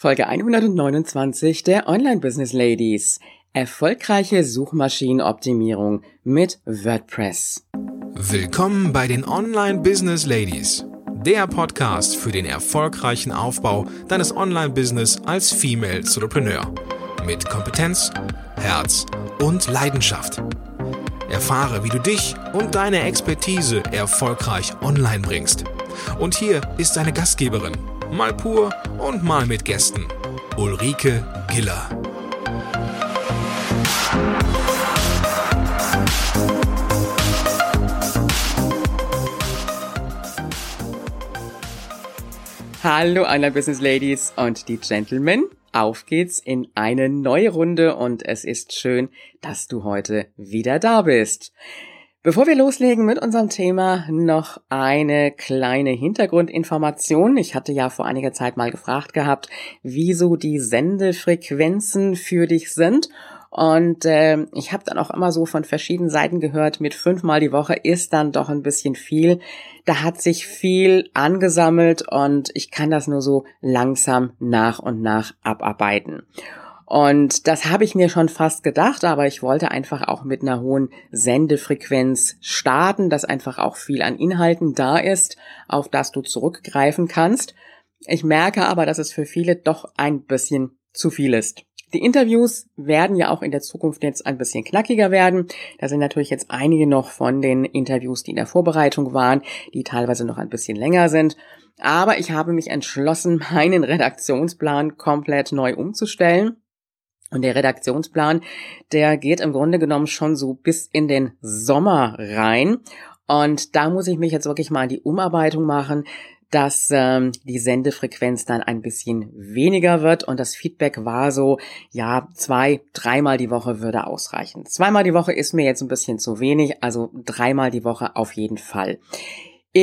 Folge 129 der Online Business Ladies. Erfolgreiche Suchmaschinenoptimierung mit WordPress. Willkommen bei den Online Business Ladies. Der Podcast für den erfolgreichen Aufbau deines Online-Business als Female Entrepreneur. Mit Kompetenz, Herz und Leidenschaft. Erfahre, wie du dich und deine Expertise erfolgreich online bringst. Und hier ist deine Gastgeberin, mal pur und mal mit Gästen. Ulrike Giller. Hallo Online Business Ladies und die Gentlemen. Auf geht's in eine neue Runde und es ist schön, dass du heute wieder da bist. Bevor wir loslegen mit unserem Thema, noch eine kleine Hintergrundinformation. Ich hatte ja vor einiger Zeit mal gefragt gehabt, wieso die Sendefrequenzen für dich sind. Und äh, ich habe dann auch immer so von verschiedenen Seiten gehört, mit fünfmal die Woche ist dann doch ein bisschen viel. Da hat sich viel angesammelt und ich kann das nur so langsam nach und nach abarbeiten. Und das habe ich mir schon fast gedacht, aber ich wollte einfach auch mit einer hohen Sendefrequenz starten, dass einfach auch viel an Inhalten da ist, auf das du zurückgreifen kannst. Ich merke aber, dass es für viele doch ein bisschen zu viel ist. Die Interviews werden ja auch in der Zukunft jetzt ein bisschen knackiger werden. Da sind natürlich jetzt einige noch von den Interviews, die in der Vorbereitung waren, die teilweise noch ein bisschen länger sind. Aber ich habe mich entschlossen, meinen Redaktionsplan komplett neu umzustellen und der Redaktionsplan, der geht im Grunde genommen schon so bis in den Sommer rein. Und da muss ich mich jetzt wirklich mal in die Umarbeitung machen, dass ähm, die Sendefrequenz dann ein bisschen weniger wird. Und das Feedback war so, ja, zwei, dreimal die Woche würde ausreichen. Zweimal die Woche ist mir jetzt ein bisschen zu wenig, also dreimal die Woche auf jeden Fall.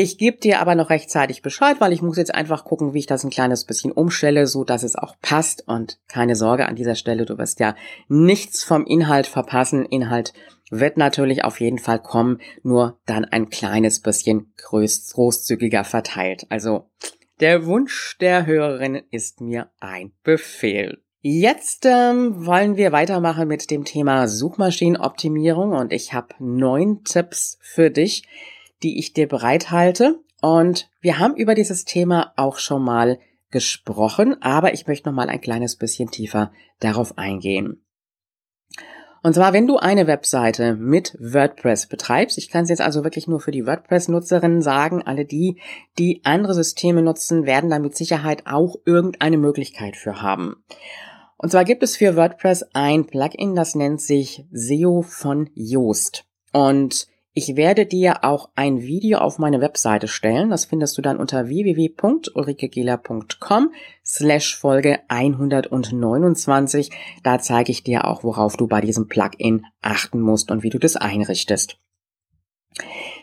Ich gebe dir aber noch rechtzeitig Bescheid, weil ich muss jetzt einfach gucken, wie ich das ein kleines bisschen umstelle, so dass es auch passt. Und keine Sorge an dieser Stelle, du wirst ja nichts vom Inhalt verpassen. Inhalt wird natürlich auf jeden Fall kommen, nur dann ein kleines bisschen großzügiger verteilt. Also der Wunsch der Hörerin ist mir ein Befehl. Jetzt ähm, wollen wir weitermachen mit dem Thema Suchmaschinenoptimierung und ich habe neun Tipps für dich, die ich dir bereithalte. Und wir haben über dieses Thema auch schon mal gesprochen, aber ich möchte noch mal ein kleines bisschen tiefer darauf eingehen. Und zwar, wenn du eine Webseite mit WordPress betreibst, ich kann es jetzt also wirklich nur für die WordPress-Nutzerinnen sagen, alle die, die andere Systeme nutzen, werden da mit Sicherheit auch irgendeine Möglichkeit für haben. Und zwar gibt es für WordPress ein Plugin, das nennt sich SEO von Yoast. Und ich werde dir auch ein Video auf meine Webseite stellen. Das findest du dann unter www.ulrikegela.com slash Folge 129. Da zeige ich dir auch, worauf du bei diesem Plugin achten musst und wie du das einrichtest.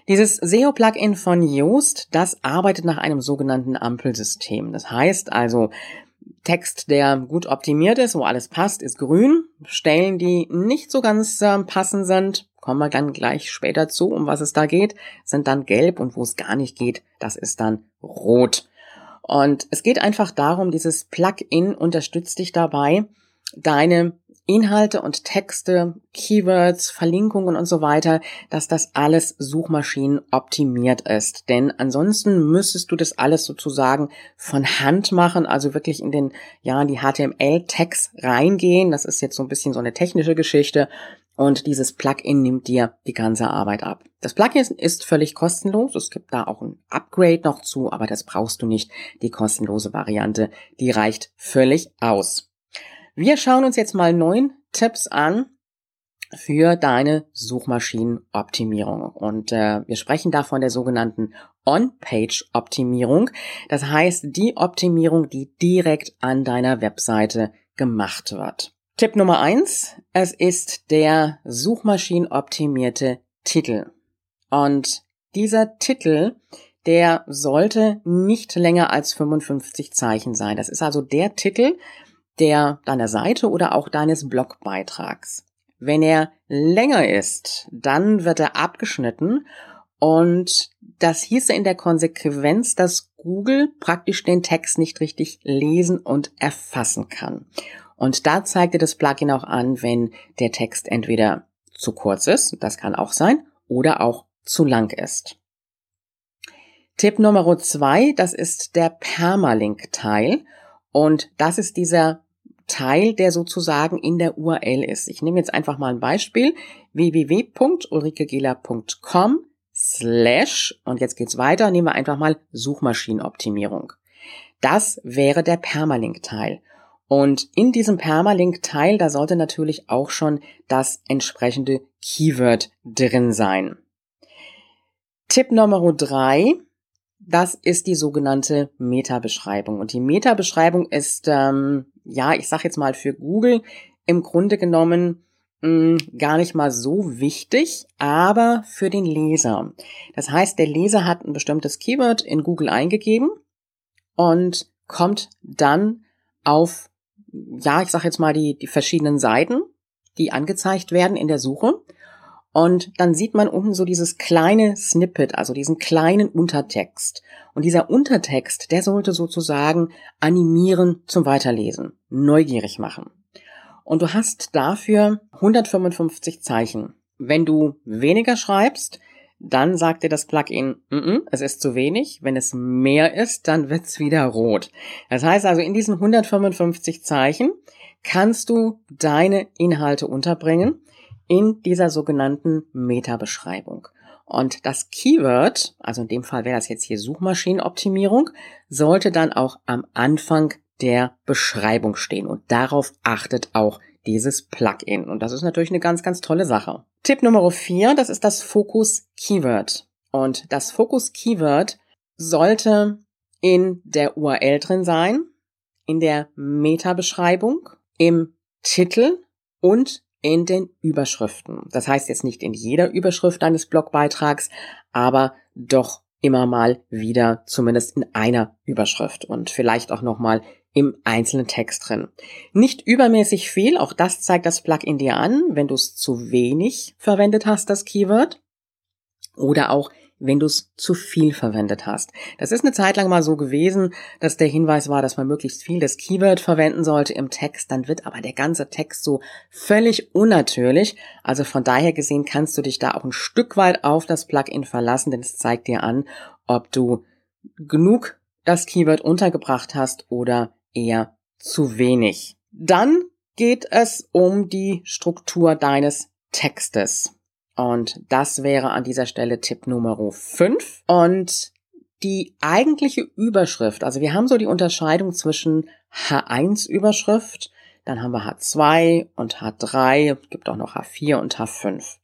Dieses SEO-Plugin von Yoast, das arbeitet nach einem sogenannten Ampelsystem. Das heißt also, Text, der gut optimiert ist, wo alles passt, ist grün. Stellen, die nicht so ganz äh, passend sind, kommen wir dann gleich später zu, um was es da geht, sind dann gelb und wo es gar nicht geht, das ist dann rot. Und es geht einfach darum, dieses Plugin unterstützt dich dabei, deine Inhalte und Texte, Keywords, Verlinkungen und so weiter, dass das alles Suchmaschinen optimiert ist. Denn ansonsten müsstest du das alles sozusagen von Hand machen, also wirklich in den, ja, in die HTML-Tags reingehen. Das ist jetzt so ein bisschen so eine technische Geschichte. Und dieses Plugin nimmt dir die ganze Arbeit ab. Das Plugin ist völlig kostenlos. Es gibt da auch ein Upgrade noch zu, aber das brauchst du nicht. Die kostenlose Variante, die reicht völlig aus. Wir schauen uns jetzt mal neun Tipps an für deine Suchmaschinenoptimierung. Und äh, wir sprechen da von der sogenannten On-Page-Optimierung. Das heißt, die Optimierung, die direkt an deiner Webseite gemacht wird. Tipp Nummer eins: Es ist der suchmaschinenoptimierte Titel. Und dieser Titel, der sollte nicht länger als 55 Zeichen sein. Das ist also der Titel, der deiner Seite oder auch deines Blogbeitrags. Wenn er länger ist, dann wird er abgeschnitten Und das hieße in der Konsequenz, dass Google praktisch den Text nicht richtig lesen und erfassen kann. Und da zeigte das Plugin auch an, wenn der Text entweder zu kurz ist, das kann auch sein, oder auch zu lang ist. Tipp Nummer zwei, das ist der Permalink-Teil. Und das ist dieser Teil, der sozusagen in der URL ist. Ich nehme jetzt einfach mal ein Beispiel. www.ulrikegela.com slash und jetzt geht's weiter. Nehmen wir einfach mal Suchmaschinenoptimierung. Das wäre der Permalink-Teil. Und in diesem Permalink-Teil, da sollte natürlich auch schon das entsprechende Keyword drin sein. Tipp Nummer drei, das ist die sogenannte Meta-Beschreibung. Und die Meta-Beschreibung ist, ähm, ja, ich sag jetzt mal für Google im Grunde genommen hm, gar nicht mal so wichtig, aber für den Leser. Das heißt, der Leser hat ein bestimmtes Keyword in Google eingegeben und kommt dann auf, ja, ich sag jetzt mal die, die verschiedenen Seiten, die angezeigt werden in der Suche. Und dann sieht man unten so dieses kleine Snippet, also diesen kleinen Untertext. Und dieser Untertext, der sollte sozusagen animieren zum Weiterlesen, neugierig machen. Und du hast dafür 155 Zeichen. Wenn du weniger schreibst, dann sagt dir das Plugin, mm -mm, es ist zu wenig. Wenn es mehr ist, dann wird's wieder rot. Das heißt also, in diesen 155 Zeichen kannst du deine Inhalte unterbringen in dieser sogenannten Meta-Beschreibung. Und das Keyword, also in dem Fall wäre das jetzt hier Suchmaschinenoptimierung, sollte dann auch am Anfang der Beschreibung stehen. Und darauf achtet auch dieses Plugin. Und das ist natürlich eine ganz, ganz tolle Sache. Tipp Nummer vier, das ist das Fokus Keyword. Und das Fokus Keyword sollte in der URL drin sein, in der Meta-Beschreibung, im Titel und in den Überschriften. Das heißt jetzt nicht in jeder Überschrift deines Blogbeitrags, aber doch immer mal wieder zumindest in einer Überschrift und vielleicht auch nochmal im einzelnen Text drin. Nicht übermäßig viel, auch das zeigt das Plugin dir an, wenn du es zu wenig verwendet hast, das Keyword. Oder auch wenn du es zu viel verwendet hast. Das ist eine Zeit lang mal so gewesen, dass der Hinweis war, dass man möglichst viel das Keyword verwenden sollte im Text. Dann wird aber der ganze Text so völlig unnatürlich. Also von daher gesehen kannst du dich da auch ein Stück weit auf das Plugin verlassen, denn es zeigt dir an, ob du genug das Keyword untergebracht hast oder eher zu wenig. Dann geht es um die Struktur deines Textes. Und das wäre an dieser Stelle Tipp Nummer 5. Und die eigentliche Überschrift, also wir haben so die Unterscheidung zwischen H1-Überschrift, dann haben wir H2 und H3, gibt auch noch H4 und H5.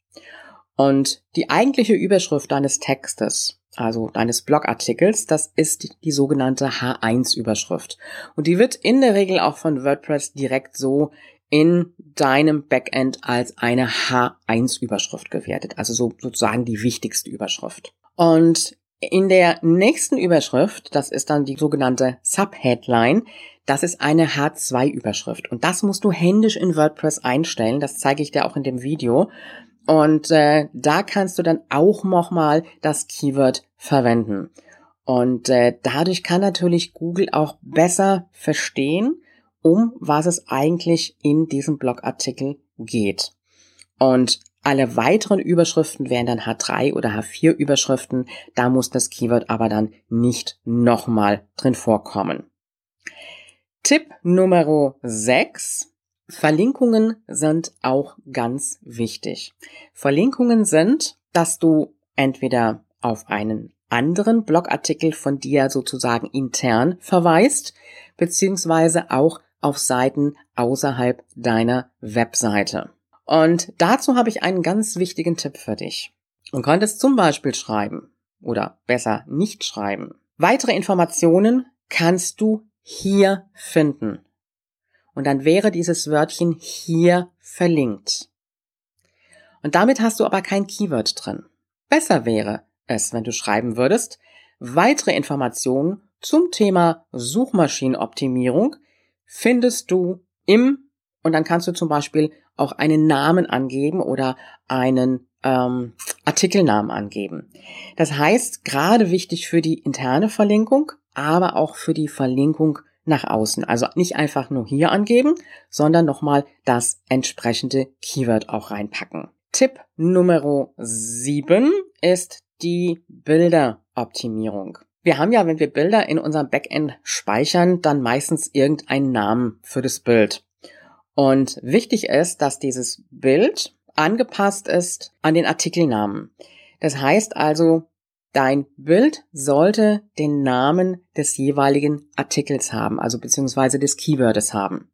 Und die eigentliche Überschrift deines Textes, also deines Blogartikels, das ist die sogenannte H1-Überschrift. Und die wird in der Regel auch von WordPress direkt so in deinem Backend als eine H1-Überschrift gewertet, also so, sozusagen die wichtigste Überschrift. Und in der nächsten Überschrift, das ist dann die sogenannte Subheadline, das ist eine H2-Überschrift. Und das musst du händisch in WordPress einstellen, das zeige ich dir auch in dem Video. Und äh, da kannst du dann auch nochmal das Keyword verwenden. Und äh, dadurch kann natürlich Google auch besser verstehen, um was es eigentlich in diesem Blogartikel geht. Und alle weiteren Überschriften wären dann H3 oder H4 Überschriften. Da muss das Keyword aber dann nicht nochmal drin vorkommen. Tipp Nummer 6. Verlinkungen sind auch ganz wichtig. Verlinkungen sind, dass du entweder auf einen anderen Blogartikel von dir sozusagen intern verweist, beziehungsweise auch auf Seiten außerhalb deiner Webseite. Und dazu habe ich einen ganz wichtigen Tipp für dich. Du könntest zum Beispiel schreiben oder besser nicht schreiben. Weitere Informationen kannst du hier finden. Und dann wäre dieses Wörtchen hier verlinkt. Und damit hast du aber kein Keyword drin. Besser wäre es, wenn du schreiben würdest, weitere Informationen zum Thema Suchmaschinenoptimierung findest du im, und dann kannst du zum Beispiel auch einen Namen angeben oder einen, ähm, Artikelnamen angeben. Das heißt, gerade wichtig für die interne Verlinkung, aber auch für die Verlinkung nach außen. Also nicht einfach nur hier angeben, sondern nochmal das entsprechende Keyword auch reinpacken. Tipp Nummer 7 ist die Bilderoptimierung. Wir haben ja, wenn wir Bilder in unserem Backend speichern, dann meistens irgendeinen Namen für das Bild. Und wichtig ist, dass dieses Bild angepasst ist an den Artikelnamen. Das heißt also, dein Bild sollte den Namen des jeweiligen Artikels haben, also beziehungsweise des Keywordes haben.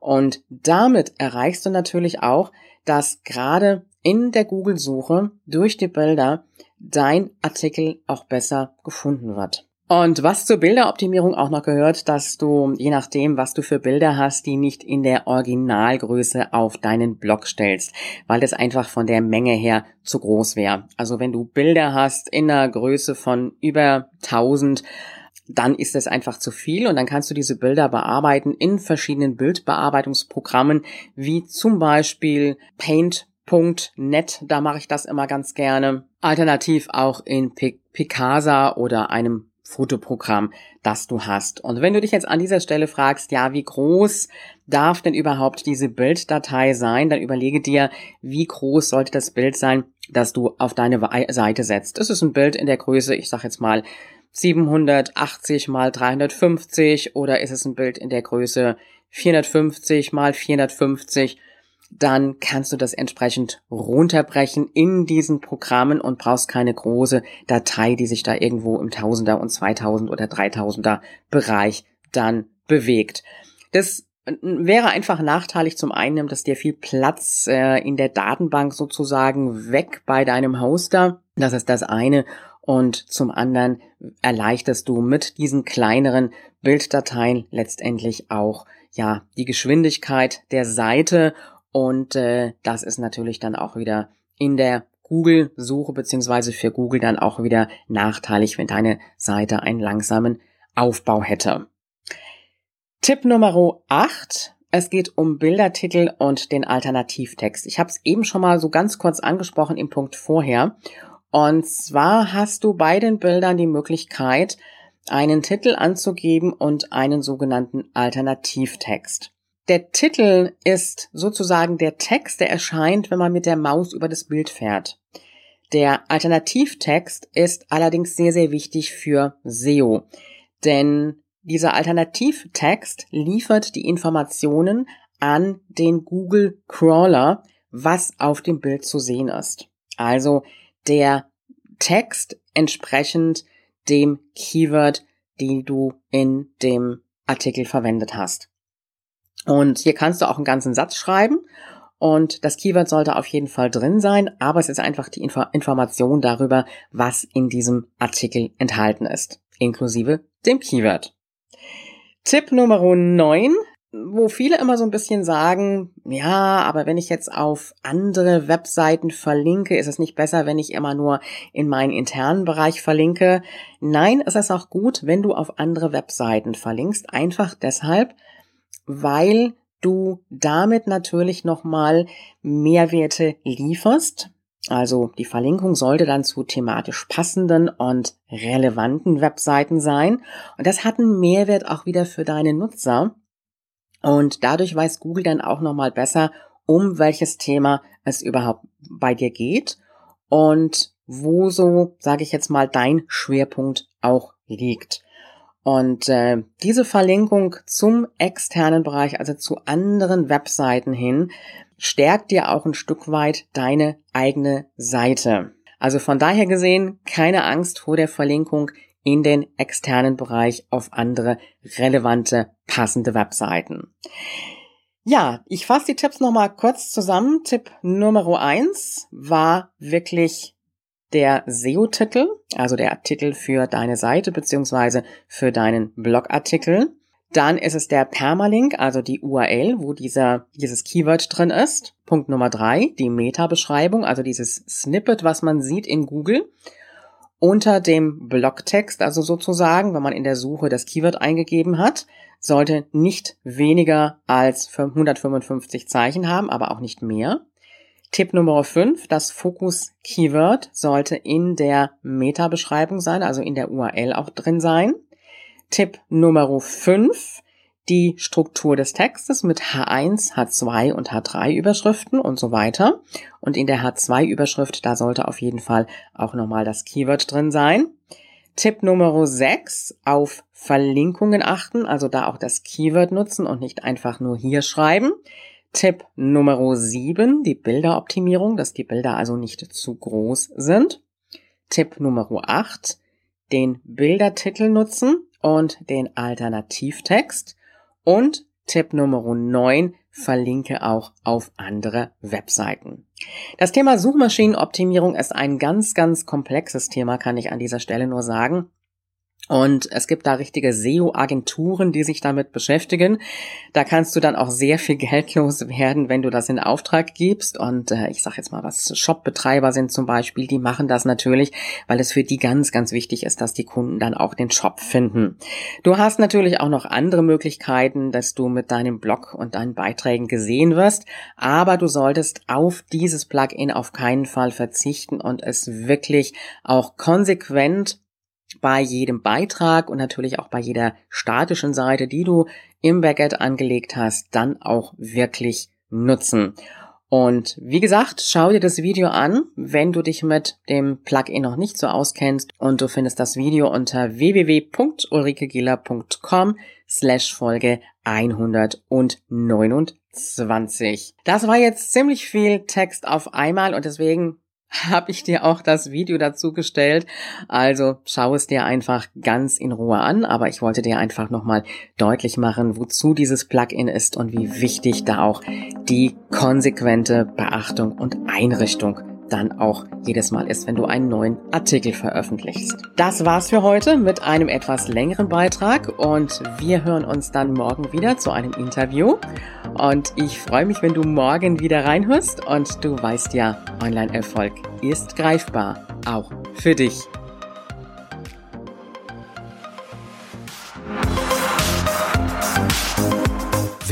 Und damit erreichst du natürlich auch, dass gerade in der Google-Suche durch die Bilder dein Artikel auch besser gefunden wird. Und was zur Bilderoptimierung auch noch gehört, dass du, je nachdem, was du für Bilder hast, die nicht in der Originalgröße auf deinen Blog stellst, weil das einfach von der Menge her zu groß wäre. Also wenn du Bilder hast in einer Größe von über 1000, dann ist das einfach zu viel und dann kannst du diese Bilder bearbeiten in verschiedenen Bildbearbeitungsprogrammen, wie zum Beispiel Paint.net, da mache ich das immer ganz gerne. Alternativ auch in Picasa oder einem Fotoprogramm, das du hast. Und wenn du dich jetzt an dieser Stelle fragst, ja, wie groß darf denn überhaupt diese Bilddatei sein, dann überlege dir, wie groß sollte das Bild sein, das du auf deine Seite setzt. Es ist ein Bild in der Größe, ich sag jetzt mal 780 mal 350 oder ist es ein Bild in der Größe 450 mal 450 dann kannst du das entsprechend runterbrechen in diesen Programmen und brauchst keine große Datei, die sich da irgendwo im Tausender und Zweitausend oder Dreitausender Bereich dann bewegt. Das wäre einfach nachteilig. Zum einen nimmt das dir viel Platz äh, in der Datenbank sozusagen weg bei deinem Hoster. Das ist das eine. Und zum anderen erleichterst du mit diesen kleineren Bilddateien letztendlich auch ja die Geschwindigkeit der Seite und äh, das ist natürlich dann auch wieder in der Google-Suche beziehungsweise für Google dann auch wieder nachteilig, wenn deine Seite einen langsamen Aufbau hätte. Tipp Nummer 8. Es geht um Bildertitel und den Alternativtext. Ich habe es eben schon mal so ganz kurz angesprochen im Punkt vorher. Und zwar hast du bei den Bildern die Möglichkeit, einen Titel anzugeben und einen sogenannten Alternativtext. Der Titel ist sozusagen der Text, der erscheint, wenn man mit der Maus über das Bild fährt. Der Alternativtext ist allerdings sehr, sehr wichtig für SEO, denn dieser Alternativtext liefert die Informationen an den Google Crawler, was auf dem Bild zu sehen ist. Also der Text entsprechend dem Keyword, den du in dem Artikel verwendet hast. Und hier kannst du auch einen ganzen Satz schreiben. Und das Keyword sollte auf jeden Fall drin sein, aber es ist einfach die Info Information darüber, was in diesem Artikel enthalten ist, inklusive dem Keyword. Tipp Nummer 9, wo viele immer so ein bisschen sagen, ja, aber wenn ich jetzt auf andere Webseiten verlinke, ist es nicht besser, wenn ich immer nur in meinen internen Bereich verlinke. Nein, es ist auch gut, wenn du auf andere Webseiten verlinkst, einfach deshalb, weil du damit natürlich nochmal Mehrwerte lieferst. Also die Verlinkung sollte dann zu thematisch passenden und relevanten Webseiten sein. Und das hat einen Mehrwert auch wieder für deine Nutzer. Und dadurch weiß Google dann auch nochmal besser, um welches Thema es überhaupt bei dir geht und wo so, sage ich jetzt mal, dein Schwerpunkt auch liegt. Und äh, diese Verlinkung zum externen Bereich, also zu anderen Webseiten hin, stärkt dir auch ein Stück weit deine eigene Seite. Also von daher gesehen, keine Angst vor der Verlinkung in den externen Bereich auf andere relevante, passende Webseiten. Ja, ich fasse die Tipps nochmal kurz zusammen. Tipp Nummer eins war wirklich der SEO-Titel, also der Artikel für deine Seite beziehungsweise für deinen Blogartikel. Dann ist es der Permalink, also die URL, wo dieser, dieses Keyword drin ist. Punkt Nummer drei, die Meta-Beschreibung, also dieses Snippet, was man sieht in Google. Unter dem Blogtext, also sozusagen, wenn man in der Suche das Keyword eingegeben hat, sollte nicht weniger als 155 Zeichen haben, aber auch nicht mehr. Tipp Nummer 5, das Fokus-Keyword sollte in der Meta-Beschreibung sein, also in der URL auch drin sein. Tipp Nummer 5, die Struktur des Textes mit H1, H2 und H3 Überschriften und so weiter. Und in der H2 Überschrift, da sollte auf jeden Fall auch nochmal das Keyword drin sein. Tipp Nummer 6, auf Verlinkungen achten, also da auch das Keyword nutzen und nicht einfach nur hier schreiben. Tipp Nummer 7, die Bilderoptimierung, dass die Bilder also nicht zu groß sind. Tipp Nummer 8, den Bildertitel nutzen und den Alternativtext. Und Tipp Nummer 9, verlinke auch auf andere Webseiten. Das Thema Suchmaschinenoptimierung ist ein ganz, ganz komplexes Thema, kann ich an dieser Stelle nur sagen. Und es gibt da richtige SEO-Agenturen, die sich damit beschäftigen. Da kannst du dann auch sehr viel Geld loswerden, wenn du das in Auftrag gibst. Und äh, ich sage jetzt mal, was Shop-Betreiber sind zum Beispiel, die machen das natürlich, weil es für die ganz, ganz wichtig ist, dass die Kunden dann auch den Shop finden. Du hast natürlich auch noch andere Möglichkeiten, dass du mit deinem Blog und deinen Beiträgen gesehen wirst. Aber du solltest auf dieses Plugin auf keinen Fall verzichten und es wirklich auch konsequent bei jedem Beitrag und natürlich auch bei jeder statischen Seite, die du im Backend angelegt hast, dann auch wirklich nutzen. Und wie gesagt, schau dir das Video an, wenn du dich mit dem Plugin noch nicht so auskennst und du findest das Video unter www.ulrikegiller.com slash Folge 129. Das war jetzt ziemlich viel Text auf einmal und deswegen habe ich dir auch das Video dazu gestellt. Also schau es dir einfach ganz in Ruhe an. Aber ich wollte dir einfach nochmal deutlich machen, wozu dieses Plugin ist und wie wichtig da auch die konsequente Beachtung und Einrichtung dann auch jedes Mal ist, wenn du einen neuen Artikel veröffentlichst. Das war's für heute mit einem etwas längeren Beitrag und wir hören uns dann morgen wieder zu einem Interview. Und ich freue mich, wenn du morgen wieder reinhörst und du weißt ja, Online-Erfolg ist greifbar, auch für dich.